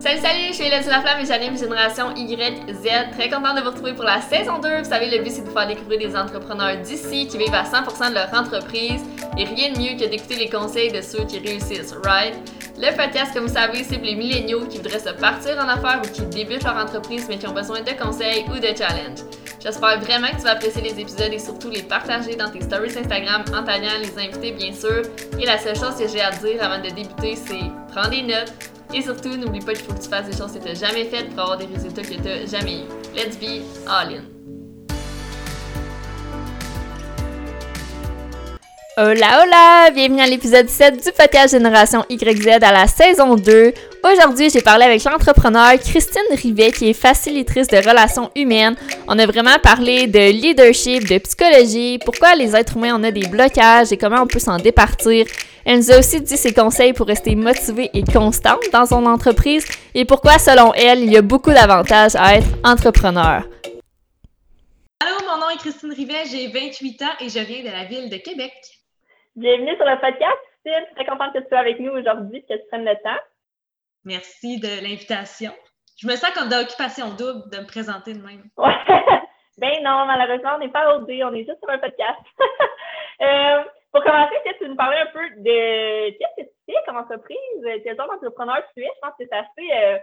Salut, salut, je suis Hélène Laflamme et j'anime Génération YZ. Très contente de vous retrouver pour la saison 2. Vous savez, le but c'est de vous faire découvrir des entrepreneurs d'ici qui vivent à 100% de leur entreprise et rien de mieux que d'écouter les conseils de ceux qui réussissent, right? Le podcast, comme vous savez, pour les milléniaux qui voudraient se partir en affaires ou qui débutent leur entreprise mais qui ont besoin de conseils ou de challenges. J'espère vraiment que tu vas apprécier les épisodes et surtout les partager dans tes stories Instagram en taguant les invités, bien sûr. Et la seule chose que j'ai à dire avant de débuter, c'est prends des notes et surtout, n'oublie pas qu'il faut que tu fasses des choses que tu n'as jamais faites pour avoir des résultats que tu n'as jamais eu. Let's be all in! Hola hola! Bienvenue à l'épisode 7 du podcast Génération YZ à la saison 2. Aujourd'hui, j'ai parlé avec l'entrepreneur Christine Rivet qui est facilitatrice de relations humaines. On a vraiment parlé de leadership, de psychologie, pourquoi les êtres humains on a des blocages et comment on peut s'en départir. Elle nous a aussi dit ses conseils pour rester motivée et constante dans son entreprise et pourquoi, selon elle, il y a beaucoup d'avantages à être entrepreneur. Allô, mon nom est Christine Rivet, j'ai 28 ans et je viens de la ville de Québec. Bienvenue sur le podcast, Christine. Très contente que tu sois avec nous aujourd'hui et que tu prennes le temps. Merci de l'invitation. Je me sens comme d'occupation double de me présenter de même. Ouais. ben non, malheureusement, on n'est pas au on est juste sur un podcast. euh, pour commencer, que tu nous parlais un peu de qu'est-ce que tu fais comme entreprise? Quel genre d'entrepreneur tu es? Je pense que c'est assez euh,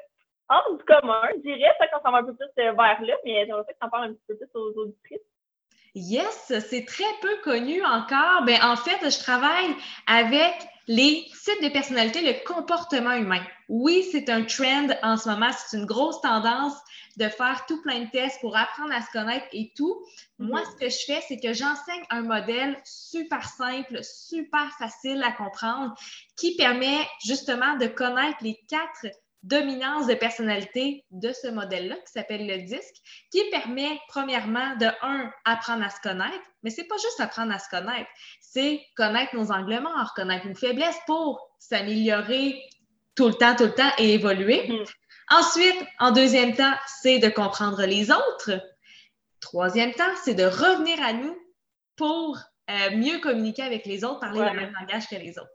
hors du commun, je dirais. Ça qu'on s'en va un peu plus euh, vers là, mais j'aimerais que tu en parles un petit peu plus aux auditrices. Yes, c'est très peu connu encore. Ben, en fait, je travaille avec les sites de personnalité, le comportement humain. Oui, c'est un trend en ce moment, c'est une grosse tendance de faire tout plein de tests pour apprendre à se connaître et tout. Moi, mhm. ce que je fais, c'est que j'enseigne un modèle super simple, super facile à comprendre, qui permet justement de connaître les quatre dominances de personnalité de ce modèle-là qui s'appelle le disque, qui permet premièrement de, un, apprendre à se connaître, mais c'est pas juste apprendre à se connaître, c'est connaître nos angles morts, connaître nos faiblesses pour s'améliorer tout le temps, tout le temps et évoluer. Mhm. Ensuite, en deuxième temps, c'est de comprendre les autres. Troisième temps, c'est de revenir à nous pour euh, mieux communiquer avec les autres, parler le même langage que les autres.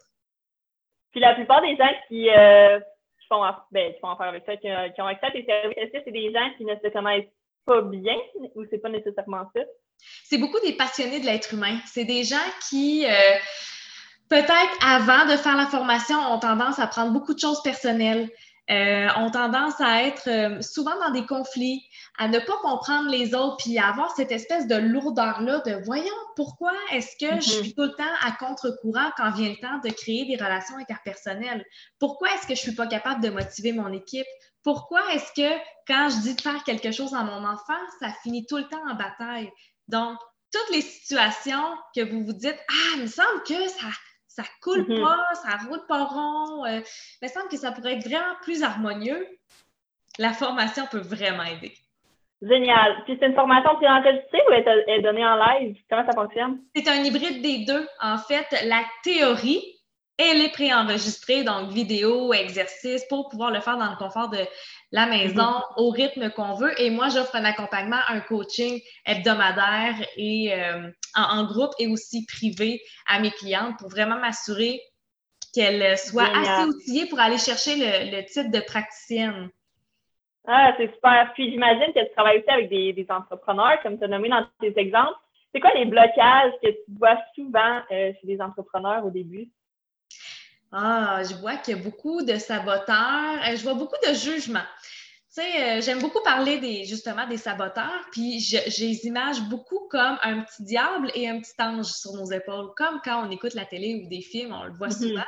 Puis la plupart des gens qui, euh, font, ben, qui font avec ça, qui, ont accès à tes services, est-ce que c'est des gens qui ne se connaissent pas bien ou c'est pas nécessairement ça? C'est beaucoup des passionnés de l'être humain. C'est des gens qui, euh, peut-être avant de faire la formation, ont tendance à prendre beaucoup de choses personnelles. Euh, ont tendance à être euh, souvent dans des conflits, à ne pas comprendre les autres, puis à avoir cette espèce de lourdeur-là de voyons, pourquoi est-ce que je mm-hmm. suis tout le temps à contre-courant quand vient le temps de créer des relations interpersonnelles? Pourquoi est-ce que je suis pas capable de motiver mon équipe? Pourquoi est-ce que quand je dis de faire quelque chose à mon enfant, ça finit tout le temps en bataille? Donc, toutes les situations que vous vous dites, ah, il me semble que ça, ça coule mm-hmm. pas, ça roule pas rond. Euh, il me semble que ça pourrait être vraiment plus harmonieux. La formation peut vraiment aider. Génial. Puis c'est une formation qui est enregistrée ou est, est donnée en live? Comment ça fonctionne? C'est un hybride des deux. En fait, la théorie, elle est préenregistrée, donc vidéo, exercice, pour pouvoir le faire dans le confort de la maison, mhm. au rythme qu'on veut. Et moi, j'offre un accompagnement, un coaching hebdomadaire et euh, en, groupe et aussi privé à mes clientes pour vraiment m'assurer qu'elles soient assez outillées pour aller chercher le, titre de praticienne. Ah, c'est super. Puis j'imagine que tu travailles aussi avec des, entrepreneurs, comme tu as nommé dans tes exemples. C'est quoi les blocages que tu vois souvent euh, chez des entrepreneurs au début? Ah, je vois qu'il y a beaucoup de saboteurs. Euh, je vois beaucoup de jugements. Tu sais, euh, j'aime beaucoup parler des, justement des saboteurs, puis j'ai les images beaucoup comme un petit diable et un petit ange sur nos épaules, comme quand on écoute la télé ou des films, on le voit mm-hmm. souvent.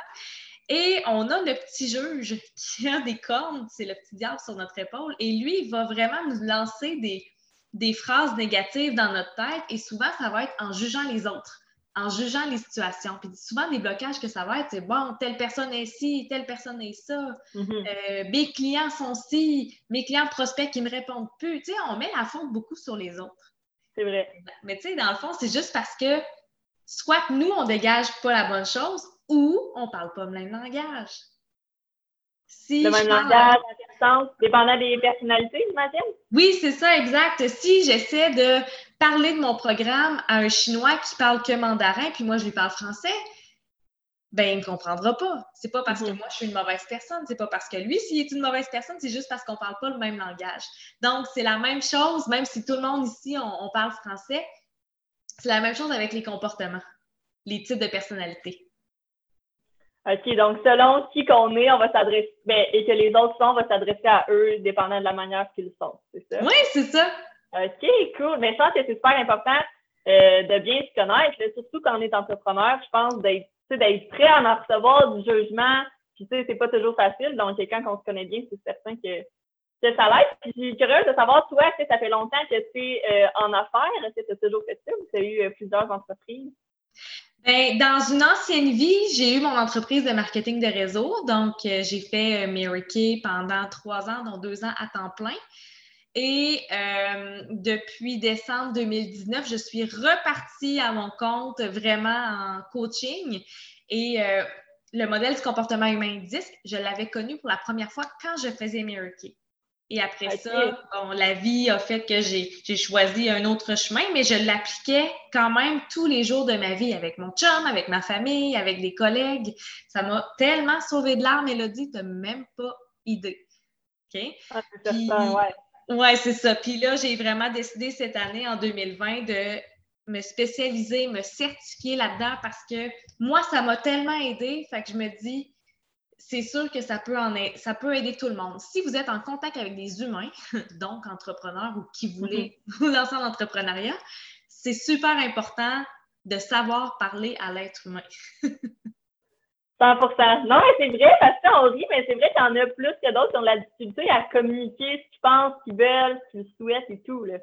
Et on a le petit juge qui a des cornes, c'est le petit diable sur notre épaule, et lui, il va vraiment nous lancer des, des phrases négatives dans notre tête, et souvent, ça va être en jugeant les autres en jugeant les situations. Puis souvent, des blocages que ça va être, c'est bon, telle personne est ci, telle personne est ça, mm-hmm. euh, mes clients sont ci, mes clients prospects qui me répondent plus. Tu sais, on met la faute beaucoup sur les autres. C'est vrai. Mais tu sais, dans le fond, c'est juste parce que soit nous, on dégage pas la bonne chose ou on parle pas le même langage. Si le même langage, dépendant des personnalités, j'imagine? Oui, c'est ça, exact. Si j'essaie de parler de mon programme à un Chinois qui parle que mandarin, puis moi, je lui parle français, ben il me comprendra pas. C'est pas parce que Mhm. moi je suis une mauvaise personne, c'est pas parce que lui s'il est une mauvaise personne, c'est juste parce qu'on parle pas le même langage. Donc c'est la même chose, même si tout le monde ici on, on parle français, c'est la même chose avec les comportements, les types de personnalité. OK, donc selon qui qu'on est, on va s'adresser, ben, et que les autres sont, on va s'adresser à eux dépendant de la manière qu'ils sont, c'est ça? Oui, c'est ça. OK, cool. Mais je pense que c'est super important euh, de bien se connaître, surtout quand on est entrepreneur. Je pense d'être tu sais, d'être prêt à en recevoir du jugement. Puis, tu sais, c'est pas toujours facile. Donc, quand on se connaît bien, c'est certain que, que ça l'aide. Puis, je suis curieuse de savoir, toi, que ça fait longtemps que tu es euh, en affaires? Est-ce que tu as toujours fait ça ou tu as eu euh, plusieurs entreprises? Ben, dans une ancienne vie, j'ai eu mon entreprise de marketing de réseau. Donc, euh, j'ai fait euh, pendant trois ans, dont deux ans à temps plein. Et euh, depuis décembre 2019, je suis repartie à mon compte vraiment en coaching. Et euh, le modèle du comportement humain disque, je l'avais connu pour la première fois quand je faisais Mary. Et après ça, bon, la vie a fait que j'ai choisi un autre chemin, mais je l'appliquais quand même tous les jours de ma vie avec mon chum, avec ma famille, avec des collègues. Ça m'a tellement sauvé de larmes, Mélodie, tu n'as même pas idée. OK? Ah, c'est Puis- certain, ouais. Oui, c'est ça. Puis là, j'ai vraiment décidé cette année, en 2020, de me spécialiser, me certifier là-dedans parce que moi, ça m'a tellement aidé. Fait que je me dis, c'est sûr que ça peut, en aider, ça peut aider tout le monde. Si vous êtes en contact avec des humains, donc entrepreneurs ou qui voulez vous lancer en entrepreneuriat, c'est super important de savoir parler à l'être humain. 100 Non, mais c'est vrai, parce qu'on rit, mais c'est vrai qu'il y en a plus que d'autres qui ont de la difficulté à communiquer ce qu'ils pensent, ce qu'ils veulent, ce qu'ils souhaitent et tout. Là.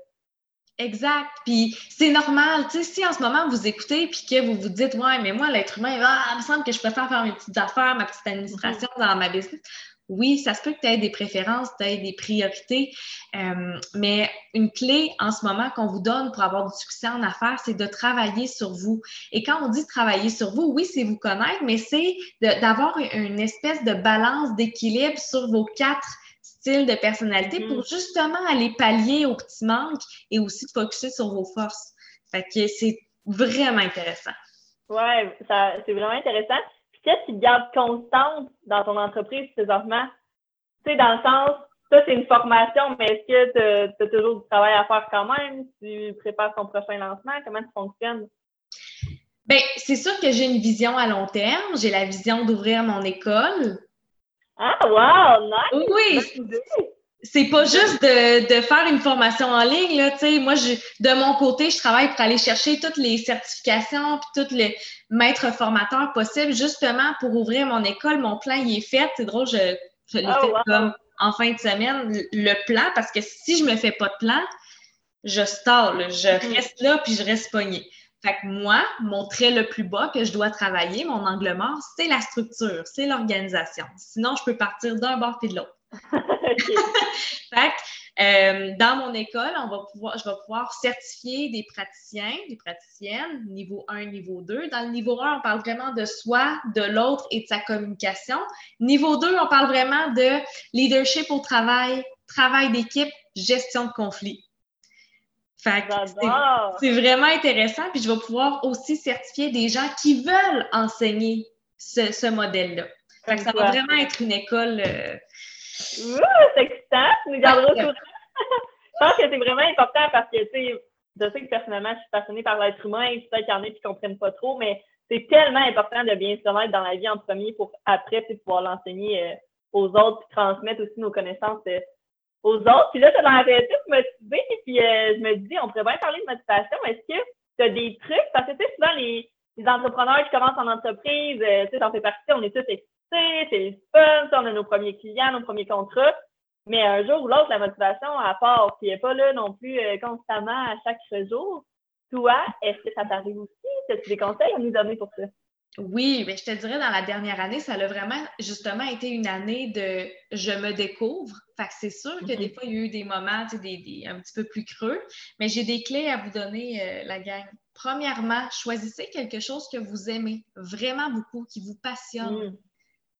Exact. Puis c'est normal. Tu sais, si en ce moment vous écoutez puis que vous vous dites, ouais, mais moi, l'être humain, ah, il me semble que je préfère faire mes petites affaires, ma petite administration dans ma business. Oui, ça se peut que tu aies des préférences, tu aies des priorités, euh, mais une clé en ce moment qu'on vous donne pour avoir du succès en affaires, c'est de travailler sur vous. Et quand on dit travailler sur vous, oui, c'est vous connaître, mais c'est d'avoir une espèce de balance d'équilibre sur vos quatre styles de personnalité Mhm. pour justement aller pallier aux petits manques et aussi de focuser sur vos forces. Fait que c'est vraiment intéressant. Ouais, ça, c'est vraiment intéressant. Puis qu'est-ce qui te garde constante dans ton entreprise présentement? Tu sais, dans le sens, ça, c'est une formation, mais est-ce que tu as toujours du travail à faire quand même? Tu prépares ton prochain lancement? Comment tu fonctionnes? Bien, c'est sûr que j'ai une vision à long terme. J'ai la vision d'ouvrir mon école. Ah, wow! Nice! Oui, c'est pas juste de, de faire une formation en ligne, là, tu sais. Moi, je, de mon côté, je travaille pour aller chercher toutes les certifications puis tous les maîtres formateurs possibles, justement pour ouvrir mon école. Mon plan, il est fait. C'est drôle, je, je l'ai Oh, fait wow. comme en fin de semaine, le- plan, parce que si je me fais pas de plan, je stalle, je Mhm. reste là puis je reste pognée. Fait que moi, mon trait le plus bas que je dois travailler, mon angle mort, c'est la structure, c'est l'organisation. Sinon, je peux partir d'un bord puis de l'autre. Fait que, euh, dans mon école, on va pouvoir, je vais pouvoir certifier des praticiens, des praticiennes, niveau 1, niveau 2. Dans le niveau 1, on parle vraiment de soi, de l'autre et de sa communication. Niveau 2, on parle vraiment de leadership au travail, travail d'équipe, gestion de conflits. Fait que c'est- vraiment intéressant. Puis je vais pouvoir aussi certifier des gens qui veulent enseigner ce, ce modèle-là. Fait que ça va vraiment être une école. euh, Ouh, c'est excitant! Tu nous garderas au courant. Je pense que c'est vraiment important parce que, tu sais, je sais que personnellement, je suis passionnée par l'être humain et peut-être qu'il y en a qui ne comprennent pas trop, mais c'est tellement important de bien se connaître dans la vie en premier pour après, pouvoir l'enseigner euh, aux autres puis transmettre aussi nos connaissances euh, aux autres. Puis là, tu as l'air euh, toute motivée, puis euh, je me dis, on pourrait bien parler de motivation. Est-ce que tu as des trucs? Parce que, tu sais, souvent, les, les entrepreneurs qui commencent en entreprise, euh, tu sais, t'en fais partie, on est tous excités, c'est le fun, on a nos premiers clients, nos premiers contrats. Mais un jour ou l'autre, la motivation, à part, elle n'est pas là non plus euh, constamment à chaque jour. Toi, est-ce que ça t'arrive aussi? As-tu des conseils à nous donner pour ça? Oui, mais je te dirais, dans la dernière année, ça a vraiment, justement, été une année de je me découvre. Fait que c'est sûr que Mhm. des fois, il y a eu des moments, tu sais, des, des- un petit peu plus creux, mais j'ai des clés à vous donner, euh, la gang. Premièrement, choisissez quelque chose que vous aimez vraiment beaucoup, qui vous passionne. Mm.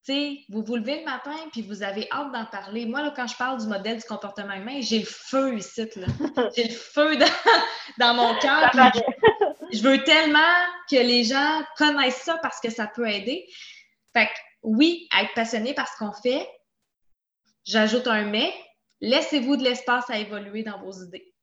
Tu sais, vous vous levez le matin puis vous avez hâte d'en parler. Moi, là, quand je parle du modèle du comportement humain, j'ai le feu ici, là. J'ai le feu dans, dans mon cœur. Je veux tellement que les gens connaissent ça parce que ça peut aider. Fait que oui, être passionné par ce qu'on fait, j'ajoute un mais, laissez-vous de l'espace à évoluer dans vos idées.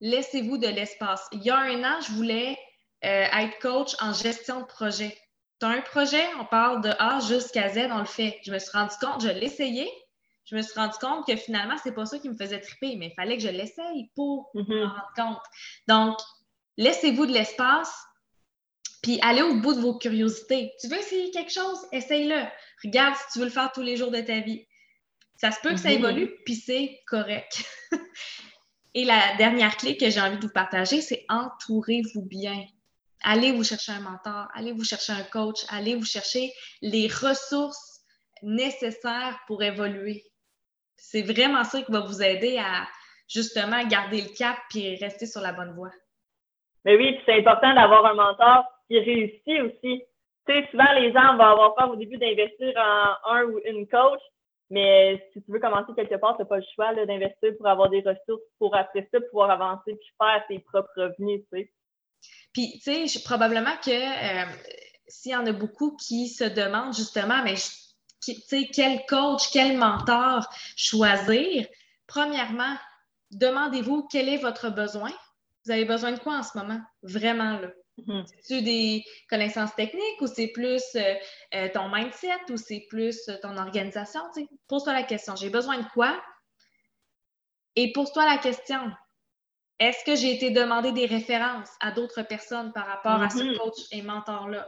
Laissez-vous de l'espace. Il y a un an, je voulais euh, être coach en gestion de projet. Tu as un projet, on parle de A jusqu'à Z, on le fait. Je me suis rendu compte, je l'ai essayé, je me suis rendu compte que finalement, c'est pas ça qui me faisait triper, mais il fallait que je l'essaye pour me Mhm. rendre compte. Donc, laissez-vous de l'espace, puis allez au bout de vos curiosités. Tu veux essayer quelque chose? Essaye-le. Regarde si tu veux le faire tous les jours de ta vie. Ça se peut que ça Mhm. évolue, puis c'est correct. Et la dernière clé que j'ai envie de vous partager, c'est entourez-vous bien. Allez vous chercher un mentor, allez vous chercher un coach, allez vous chercher les ressources nécessaires pour évoluer. C'est vraiment ça qui va vous aider à justement garder le cap puis rester sur la bonne voie. Mais oui, c'est important d'avoir un mentor qui réussit aussi. Tu sais, souvent, les gens vont avoir peur au début d'investir en un ou une coach, mais si tu veux commencer quelque part, tu n'as pas le choix d'investir pour avoir des ressources pour après ça pouvoir avancer puis faire tes propres revenus, tu sais. Puis, tu sais, probablement que euh, s'il y en a beaucoup qui se demandent justement, mais tu sais, quel coach, quel mentor choisir, premièrement, demandez-vous quel est votre besoin. Vous avez besoin de quoi en ce moment? Vraiment, là. Mhm. C'est-tu des connaissances techniques ou c'est plus euh, euh, ton mindset ou c'est plus euh, ton organisation? Pose-toi la question, j'ai besoin de quoi? Et pose-toi la question, est-ce que j'ai été demander des références à d'autres personnes par rapport à ce Mhm. coach et mentor-là?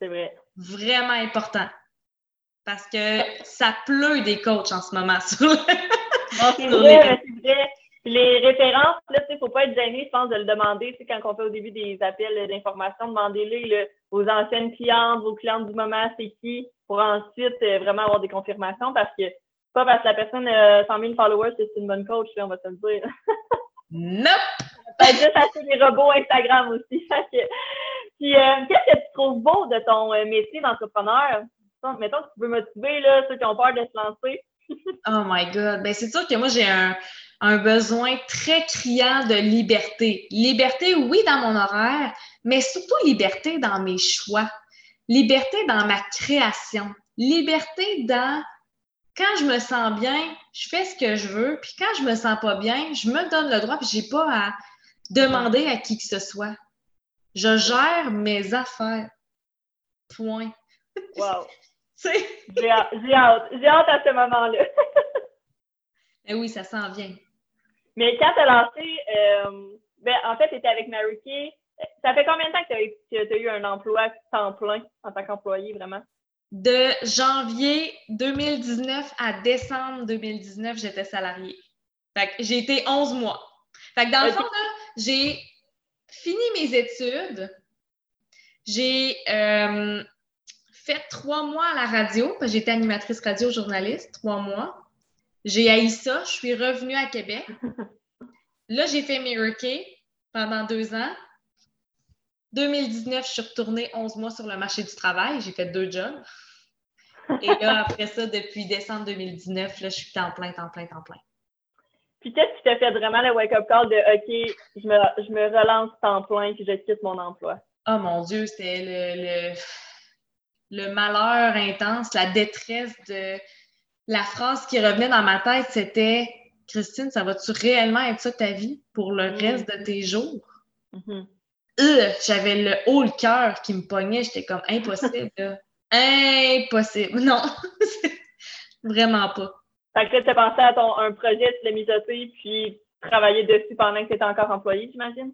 C'est vrai. Vraiment important. Parce que ça pleut des coachs en ce moment. sur c'est vrai, c'est vrai. Les références, là, tu sais, faut pas être gêné, je pense, de le demander. Tu sais, quand on fait au début des appels d'information, demandez-les aux anciennes clientes, vos clientes du moment, c'est qui, pour ensuite euh, vraiment avoir des confirmations parce que c'est pas parce que la personne a 100 000 followers que c'est une bonne coach, là, on va se le dire. Nope! Peut-être juste acheter des robots Instagram aussi. Puis, euh, qu'est-ce que tu trouves beau de ton euh, métier d'entrepreneur? Mettons que tu veux motiver là, ceux qui ont peur de se lancer. Oh my God! Ben, c'est sûr que moi, j'ai un, un besoin très criant de liberté. Liberté, oui, dans mon horaire, mais surtout liberté dans mes choix. Liberté dans ma création. Liberté dans quand je me sens bien, je fais ce que je veux, puis quand je me sens pas bien, je me donne le droit, puis j'ai pas à demander à qui que ce soit. Je gère mes affaires. Point. Wow! J'ai hâte, j'ai hâte, j'ai hâte à ce moment-là. Eh oui, ça s'en vient. Mais quand tu as lancé, euh, ben, en fait, tu étais avec Mary Kay. Ça fait combien de temps que tu as, eu un emploi temps plein en tant qu'employé, vraiment? De janvier 2019 à décembre 2019, j'étais salariée. Fait que j'ai été 11 mois. Fait que dans le fond, là, j'ai fini mes études. J'ai euh, fait trois mois à la radio, parce que j'étais animatrice radio journaliste, trois mois. J'ai haï ça, je suis revenue à Québec. Là, j'ai fait Mary Kay pendant deux ans. 2019, je suis retournée 11 mois sur le marché du travail. J'ai fait deux jobs. Et là, après ça, depuis décembre 2019, là, je suis temps plein, temps plein, temps plein. Puis qu'est-ce qui t'a fait vraiment le wake-up call de OK, je me, je me relance temps plein puis je quitte mon emploi? Oh mon Dieu, c'était le, le, le malheur intense, la détresse de la phrase qui revenait dans ma tête, c'était Christine, ça va-tu réellement être ça ta vie pour le Mm. reste de tes jours? Mhm. Euh, J'avais le haut le cœur qui me pognait, j'étais comme impossible. là. Impossible. Non, vraiment pas. Fait que tu as pensé à ton un projet, tu l'as mijoté puis travailler dessus pendant que tu étais encore employé, j'imagine?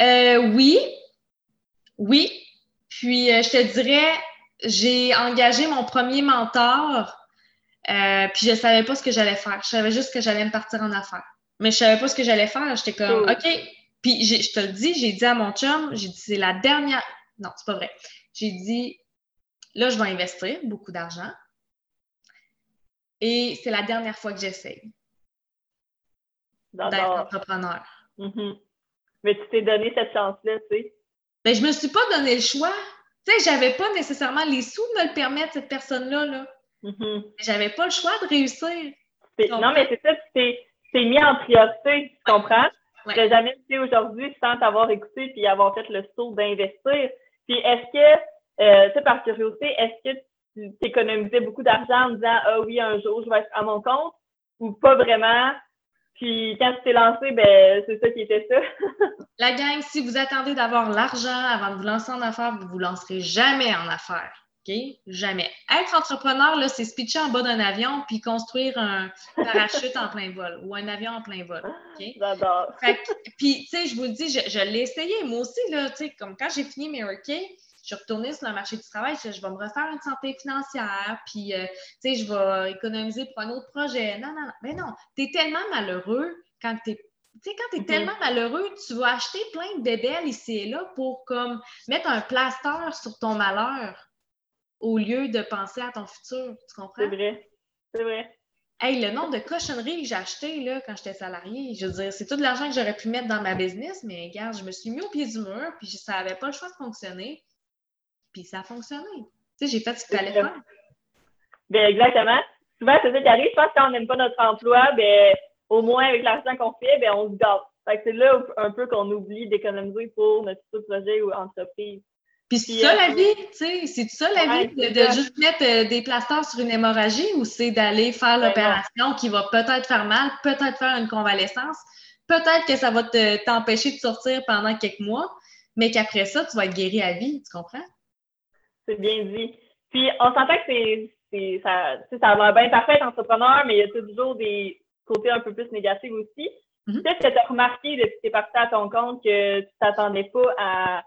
Euh, oui, oui. Puis, euh, je te dirais, j'ai engagé mon premier mentor, euh, puis je savais pas ce que j'allais faire. Je savais juste que j'allais me partir en affaires. Mais je savais pas ce que j'allais faire. J'étais comme, Cool. OK. Puis, je te le dis, j'ai dit à mon chum, j'ai dit, c'est la dernière. Non, c'est pas vrai. J'ai dit, là, je vais investir beaucoup d'argent. Et c'est la dernière fois que j'essaye d'être entrepreneur. Mhm. Mais tu t'es donné cette chance-là, tu sais. Ben, je me suis pas donné le choix. Tu sais, j'avais pas nécessairement les sous de me le permettre, cette personne-là. Là. Mhm. J'avais pas le choix de réussir. Non, mais c'est ça, tu t'es tu mis en priorité, tu comprends? Je serais jamais ici aujourd'hui sans t'avoir écouté puis avoir fait le saut d'investir. Puis est-ce que, euh, tu sais, par curiosité, est-ce que tu t'économisais beaucoup d'argent en disant Ah oui, un jour, je vais être à mon compte? Ou pas vraiment? Puis quand tu t'es lancé, ben c'est ça qui était ça. La gang, si vous attendez d'avoir l'argent avant de vous lancer en affaires, vous ne vous lancerez jamais en affaires. Jamais. Être entrepreneur, là, c'est se pitcher en bas d'un avion puis construire un parachute en plein vol ou un avion en plein vol. OK? J'adore. Puis, tu sais, je vous le dis, je, l'ai essayé moi aussi, là, tu sais, comme quand j'ai fini mes je suis retournée sur le marché du travail, je, je vais me refaire une santé financière, puis, euh, tu sais, je vais économiser pour un autre projet. Non, non, non. Mais non, tu es tellement malheureux quand tu es tu sais, quand tu es mm-hmm. tellement malheureux, tu vas acheter plein de bébelles ici et là pour comme mettre un plaster sur ton malheur au lieu de penser à ton futur. Tu comprends? C'est vrai. C'est vrai. Hey, le nombre de cochonneries que j'ai achetées là, quand j'étais salariée, je veux dire, c'est tout l'argent que j'aurais pu mettre dans ma business, mais regarde, je me suis mis au pied du mur, puis ça n'avait pas le choix de fonctionner. Puis ça a fonctionné. Tu sais, j'ai fait ce qu'il fallait faire. Bien, exactement. Souvent, c'est ça qui arrive. Je pense que quand on n'aime pas notre emploi, ben, au moins avec l'argent qu'on fait, ben, on se gâte. Fait que c'est là un peu qu'on oublie d'économiser pour notre futur projet ou entreprise. Puis c'est ça la vie, tu sais, c'est ça la vie, de, juste mettre euh, des plasters sur une hémorragie ou c'est d'aller faire ben l'opération qui va peut-être faire mal, peut-être faire une convalescence, peut-être que ça va t'empêcher de sortir pendant quelques mois, mais qu'après ça, tu vas être guéri à vie, tu comprends? C'est bien dit. Puis on s'entend que c'est, ça, ça va bien parfait entrepreneur, mais il y a toujours des côtés un peu plus négatifs aussi. Mm-hmm. Qu'est-ce que tu as remarqué depuis que tu es parti à ton compte que tu t'attendais pas à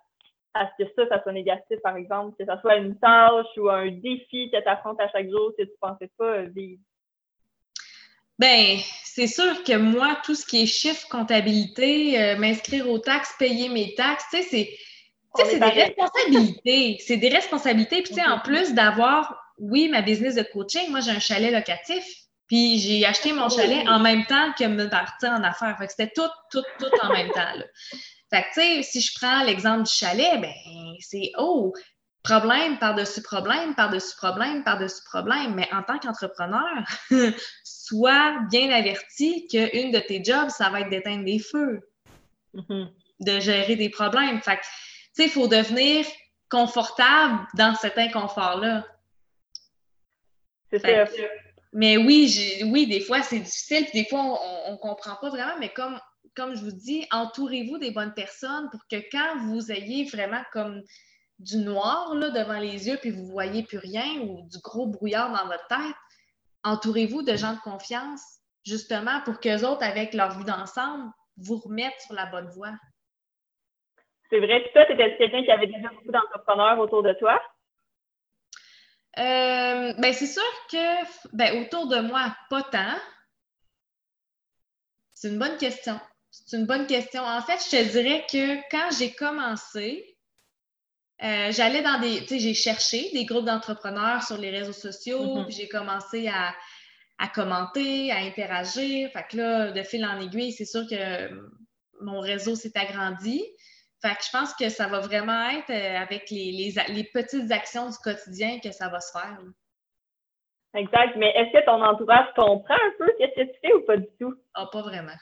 à ce que ça, ça soit négatif, par exemple, que ça soit une tâche ou un défi que tu affrontes à chaque jour que tu ne pensais pas vivre? Ben, c'est sûr que moi, tout ce qui est chiffre, comptabilité, euh, m'inscrire aux taxes, payer mes taxes, tu sais, c'est. c'est des responsabilités. C'est des responsabilités. Puis, tu sais, en plus d'avoir, oui, ma business de coaching, moi, j'ai un chalet locatif. Puis, j'ai acheté mon chalet en même temps que me partir en affaires. Fait que c'était tout, tout, tout en même temps. Là. Fait que, tu sais, si je prends l'exemple du chalet, ben, c'est, oh, problème par-dessus problème, par-dessus problème, par-dessus problème. Mais en tant qu'entrepreneur, sois bien averti qu'une de tes jobs, ça va être d'éteindre des feux, mm-hmm. de gérer des problèmes. Fait que, tu sais, il faut devenir confortable dans cet inconfort-là. C'est ça. Mais oui, oui, des fois, c'est difficile, puis des fois, on ne comprend pas vraiment, mais comme comme je vous dis, entourez-vous des bonnes personnes pour que quand vous ayez vraiment comme du noir là, devant les yeux, puis vous ne voyez plus rien ou du gros brouillard dans votre tête, entourez-vous de gens de confiance, justement pour qu'eux autres, avec leur vue d'ensemble, vous remettent sur la bonne voie. C'est vrai. Puis toi, tu étais quelqu'un qui avait déjà beaucoup d'entrepreneurs autour de toi? Euh, ben, c'est sûr que ben, autour de moi, pas tant. C'est une bonne question. C'est une bonne question. En fait, je te dirais que quand j'ai commencé, euh, j'allais dans des. Tu sais, j'ai cherché des groupes d'entrepreneurs sur les réseaux sociaux, mm-hmm. puis j'ai commencé à, commenter, à interagir. Fait que là, de fil en aiguille, c'est sûr que mon réseau s'est agrandi. Fait que je pense que ça va vraiment être euh, avec les, petites actions du quotidien que ça va se faire. Exact. Mais est-ce que ton entourage comprend un peu ce que tu fais ou pas du tout? Ah, pas vraiment.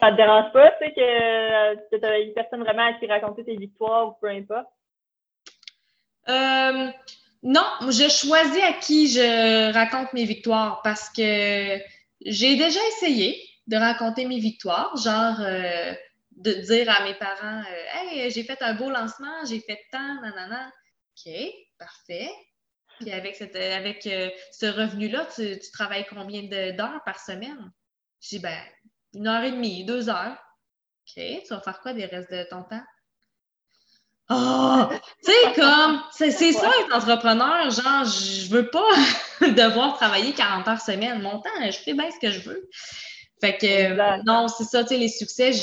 Ça te dérange pas, tu sais, que, tu as une personne vraiment à qui raconter tes victoires ou peu importe? Euh, non, je choisis à qui je raconte mes victoires parce que j'ai déjà essayé de raconter mes victoires, genre euh, de dire à mes parents euh, Hey, j'ai fait un beau lancement, j'ai fait tant, nanana. OK, parfait. Puis avec, cette, avec ce revenu-là, tu, tu, travailles combien d'heures par semaine? Je dis ben, une heure et demie, deux heures. OK, tu vas faire quoi des restes de ton temps? Oh! Tu sais, comme, c'est ça être entrepreneur. Genre, je veux pas devoir travailler 40 heures semaine. Mon temps, je fais bien ce que je veux. Fait que, non, c'est ça, tu sais, les succès, je,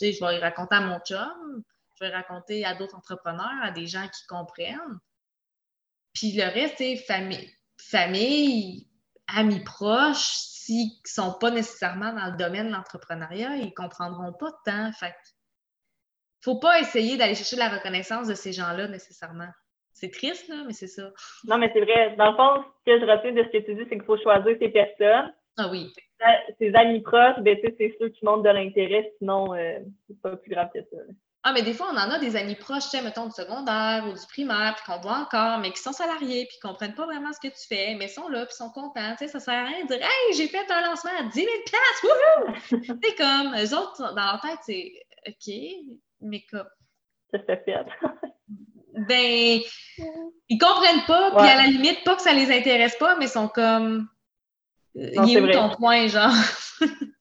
je vais les raconter à mon chum, je vais les raconter à d'autres entrepreneurs, à des gens qui comprennent. Puis le reste, c'est famille, famille, amis proches, s'ils ne sont pas nécessairement dans le domaine de l'entrepreneuriat, ils ne comprendront pas tant. Fait faut pas essayer d'aller chercher la reconnaissance de ces gens-là nécessairement. C'est triste, là, mais c'est ça. Non, mais c'est vrai. Dans le fond, ce que je retiens de ce que tu dis, c'est qu'il faut choisir tes personnes. Ah oui. ses amis proches, ben, c'est ceux qui montrent de l'intérêt, sinon, euh, c'est pas plus grave que ça. Ah, mais des fois, on en a des amis proches, mettons, du secondaire ou du primaire, puis qu'on voit encore, mais qui sont salariés, puis qui comprennent pas vraiment ce que tu fais, mais sont là, puis sont contents. Tu sais, ça sert à rien de dire Hey, j'ai fait un lancement à 10 000 wouhou! c'est comme, eux autres, dans leur tête, c'est OK, mais comme. Ça fait. ben, ils comprennent pas, puis à la limite, pas que ça les intéresse pas, mais sont comme. Il est où ton point, genre?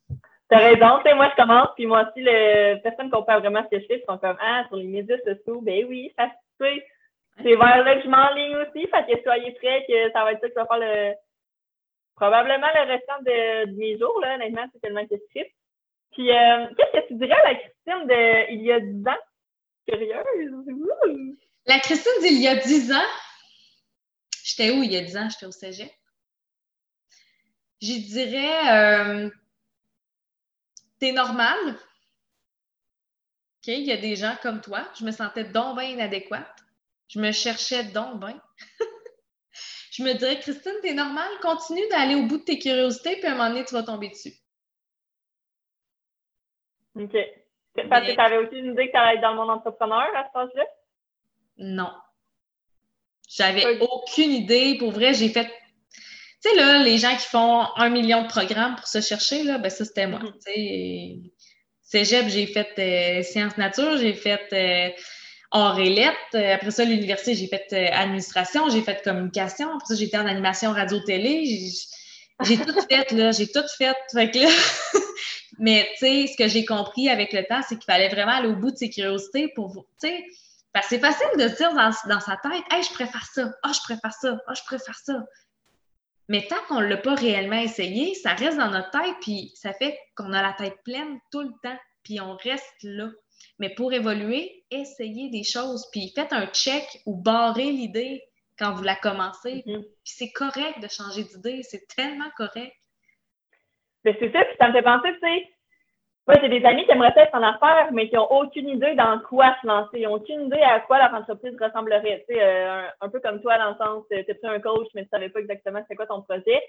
T'as raison, tu sais, moi je commence, puis moi aussi, les personnes qui comprennent vraiment ce que je fais sont comme Ah, sur les médias sociaux, ben oui, ça se. C'est vers là que je m'enligne aussi, fait que soyez prêts que ça va être ça que ça va faire le probablement le restant de, mes jours, là, honnêtement, c'est tellement que je Puis euh, qu'est-ce que tu dirais à la Christine de il y a 10 ans? Curieuse. La Christine d'il y a 10 ans, j'étais où il y a 10 ans? J'étais au cégep. Je dirais euh, t'es normal. OK, il y a des gens comme toi. Je me sentais donc bien inadéquate. Je me cherchais donc bien. je me dirais, Christine, t'es normal. Continue d'aller au bout de tes curiosités, puis à un moment donné, tu vas tomber dessus. OK. Parce que tu avais aussi une idée que tu allais être dans le monde entrepreneur à ce âge-là? Non. J'avais aucune idée. Pour vrai, j'ai fait tu sais, là, les gens qui font un million de programmes pour se chercher, là, ben ça, c'était moi. Mm-hmm. Cégep, j'ai fait euh, sciences nature, j'ai fait euh, or et lettres. Après ça, l'université, j'ai fait euh, administration, j'ai fait communication. Après ça, j'étais en animation radio-télé. J'ai tout fait, là. J'ai tout fait. fait que là... Mais, tu sais, ce que j'ai compris avec le temps, c'est qu'il fallait vraiment aller au bout de ses curiosités pour, tu sais, parce que c'est facile de se dire dans, dans sa tête, hey, je préfère ça, ah, je préfère ça, ah, je préfère ça. Mais tant qu'on ne l'a pas réellement essayé, ça reste dans notre tête, puis ça fait qu'on a la tête pleine tout le temps, puis on reste là. Mais pour évoluer, essayez des choses, puis faites un check ou barrez l'idée quand vous la commencez. Mm-hmm. Puis c'est correct de changer d'idée, c'est tellement correct. Mais c'est ça, puis ça me fait penser, tu sais, moi, j'ai des amis qui aimeraient être en affaires, mais qui n'ont aucune idée dans quoi se lancer. Ils n'ont aucune idée à quoi leur entreprise ressemblerait. Tu sais, euh, un, peu comme toi, dans le sens, tu es un coach, mais tu ne savais pas exactement c'est quoi ton projet.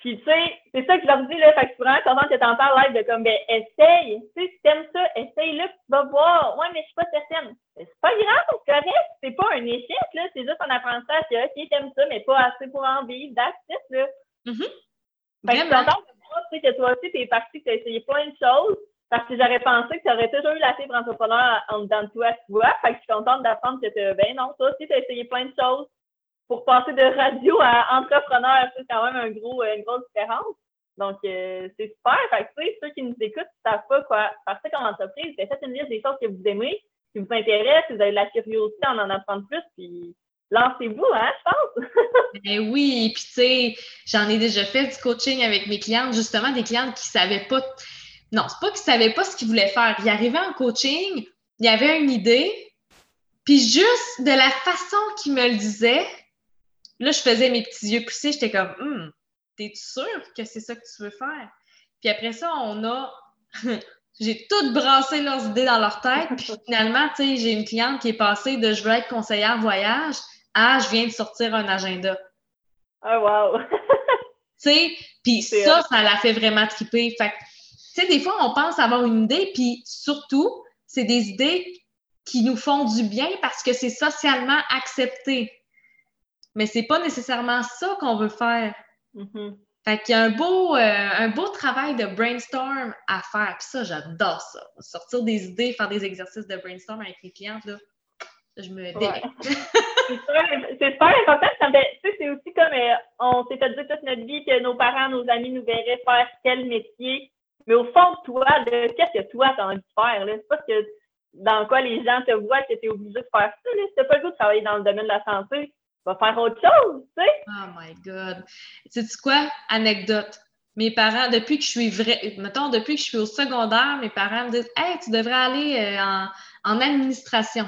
Puis, tu sais, c'est ça que je leur dis, là. Fait que je suis vraiment contente que tu en parles live de comme, ben, essaye. Tu sais, si t'aimes ça, essaye-le, tu vas voir. Ouais, mais je suis pas certaine. C'est pas grave, c'est correct. C'est pas un échec, là. C'est juste un apprentissage que, OK, t'aimes ça, mais pas assez pour en vivre. That's it, là. Mm-hmm. Fait que je suis contente sais, que toi aussi, tu es parti, que tu as essayé plein de choses. Parce que j'aurais pensé que tu aurais toujours eu la fibre entrepreneur en dedans de toi, tu vois. Fait que je suis contente d'apprendre que tu ben non, toi aussi, tu as essayé plein de choses pour passer de radio à entrepreneur. C'est quand même un gros, une grosse différence. Donc, euh, c'est super. Fait que, tu sais, ceux qui nous écoutent, ne savent pas quoi faire comme entreprise. Faites une liste des choses que vous aimez, qui vous intéressent, si vous avez de la curiosité en en apprendre plus, puis lancez-vous, hein, je pense. ben oui, puis tu sais, j'en ai déjà fait du coaching avec mes clientes, justement, des clientes qui ne savaient pas. Non, c'est pas qu'ils ne savaient pas ce qu'ils voulaient faire. Ils arrivaient en coaching, il y avait une idée, puis juste de la façon qu'ils me le disaient, là, je faisais mes petits yeux poussés, j'étais comme, hum, t'es-tu sûr que c'est ça que tu veux faire? Puis après ça, on a. j'ai tout brassé leurs idées dans leur tête. Puis finalement, tu sais, j'ai une cliente qui est passée de je veux être conseillère voyage ah, je viens de sortir un agenda. Ah, wow! tu sais, puis ça, ça l'a fait vraiment triper. Fait tu sais, des fois, on pense avoir une idée, puis surtout, c'est des idées qui nous font du bien parce que c'est socialement accepté. Mais c'est pas nécessairement ça qu'on veut faire. Mm-hmm. Fait qu'il y a un beau, euh, un beau travail de brainstorm à faire. Puis ça, j'adore ça. Sortir des idées, faire des exercices de brainstorm avec les clientes, là, je me c'est super important. C'est aussi comme euh, on s'est fait dire toute notre vie que nos parents, nos amis nous verraient faire tel métier. Mais au fond de toi, qu'est-ce que toi, tu as envie de faire? C'est pas que dans quoi les gens te voient que tu es obligé de faire ça. Si pas le goût de travailler dans le domaine de la santé, tu vas faire autre chose, tu sais. Oh my God. Sais-tu quoi? Anecdote. Mes parents, depuis que je suis vrai, mettons, depuis que je suis au secondaire, mes parents me disent Hey, tu devrais aller euh, en administration.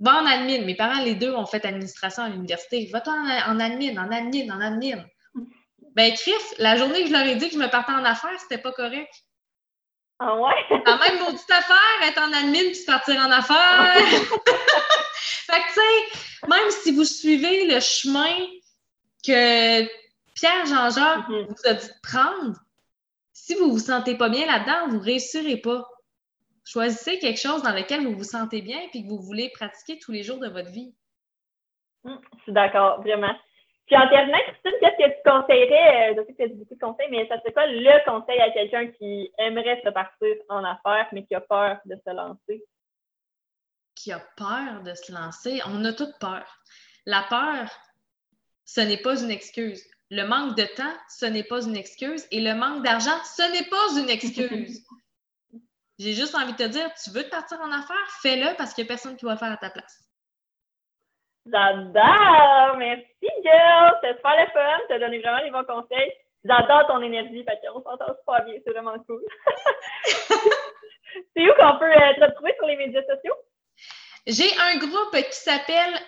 Va en admin. Mes parents, les deux, ont fait administration à l'université. Va-toi en, admin, en admin, en admin. Ben, Chris, la journée que je leur ai dit que je me partais en affaires, c'était pas correct. Ah ouais? Quand même maudite affaire, être en admin puis partir en affaires. fait que, tu sais, même si vous suivez le chemin que Pierre Jean-Jacques mm-hmm. vous a dit de prendre, Si vous ne vous sentez pas bien là-dedans, vous ne réussirez pas. Choisissez quelque chose dans lequel vous vous sentez bien et que vous voulez pratiquer tous les jours de votre vie. Hum, je suis d'accord, vraiment. Puis en terminant, Christine, qu'est-ce que tu conseillerais? Euh, je sais que tu as beaucoup de conseils, mais ça serait quoi le conseil à quelqu'un qui aimerait se partir en affaires, mais qui a peur de se lancer? Qui a peur de se lancer? On a toute peur. La peur, ce n'est pas une excuse. Le manque de temps, ce n'est pas une excuse. Et le manque d'argent, ce n'est pas une excuse. J'ai juste envie de te dire, tu veux te partir en affaires, fais-le parce qu'il n'y a personne qui va le faire à ta place. J'adore! Merci, girl! C'était super le fun. Tu as donné vraiment les bons conseils. J'adore ton énergie, fait qu'on s'entend super bien. C'est vraiment cool. C'est où qu'on peut euh, te retrouver sur les médias sociaux? J'ai un groupe qui s'appelle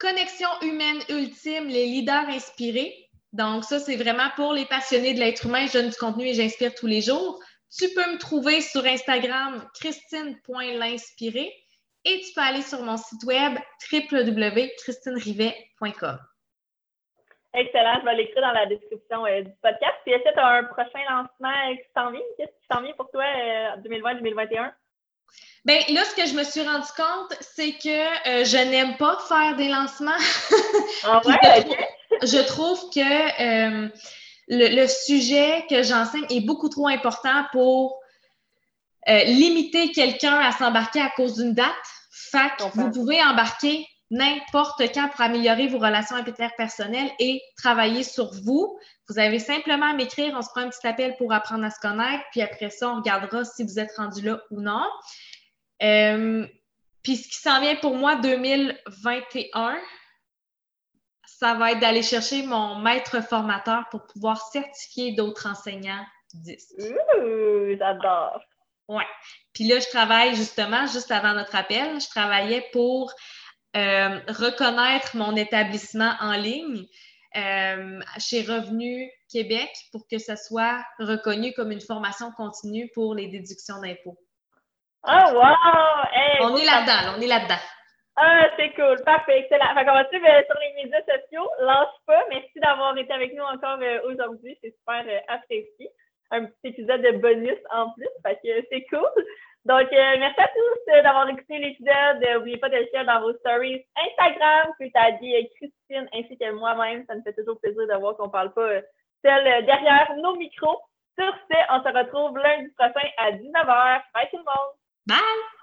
Connexion humaine ultime, les leaders inspirés. Donc, ça, c'est vraiment pour les passionnés de l'être humain. Je donne du contenu et j'inspire tous les jours. Tu peux me trouver sur Instagram, christine.l'inspiré. Et tu peux aller sur mon site web www.christinerivet.com. Excellent, je vais l'écrire dans la description euh, du podcast. Puis est-ce que tu as un prochain lancement qui s'en vient? Qu'est-ce qui s'en vient pour toi en 2020-2021? Bien, là, ce que je me suis rendu compte, c'est que euh, je n'aime pas faire des lancements. Ah ouais? je, trouve, que euh, le, sujet que j'enseigne est beaucoup trop important pour limiter quelqu'un à s'embarquer à cause d'une date. Fait vous pouvez embarquer n'importe quand pour améliorer vos relations interpersonnelles et travailler sur vous. Vous avez simplement à m'écrire, on se prend un petit appel pour apprendre à se connaître, puis après ça, on regardera si vous êtes rendu là ou non. Euh, puis ce qui s'en vient pour moi 2021, ça va être d'aller chercher mon maître formateur pour pouvoir certifier d'autres enseignants 10. j'adore. Oui. Puis là, je travaille justement, juste avant notre appel, je travaillais pour euh, reconnaître mon établissement en ligne euh, chez Revenu Québec pour que ce soit reconnu comme une formation continue pour les déductions d'impôts. Oh, wow! on est là-dedans, on est là-dedans. Ah, c'est cool, parfait, excellent. Fait qu'on va suivre euh, sur les médias sociaux. Lâche pas. Merci d'avoir été avec nous encore aujourd'hui. C'est super apprécié un petit épisode de bonus en plus. Fait que c'est cool. Donc, euh, merci à tous euh, d'avoir écouté l'épisode. N'oubliez pas de le faire dans vos stories Instagram. Puis t'as dit Christine ainsi que moi-même. Ça me fait toujours plaisir de voir qu'on parle pas euh, derrière nos micros. Sur ce, on se retrouve lundi prochain à 19h. Bye tout le monde! Bye!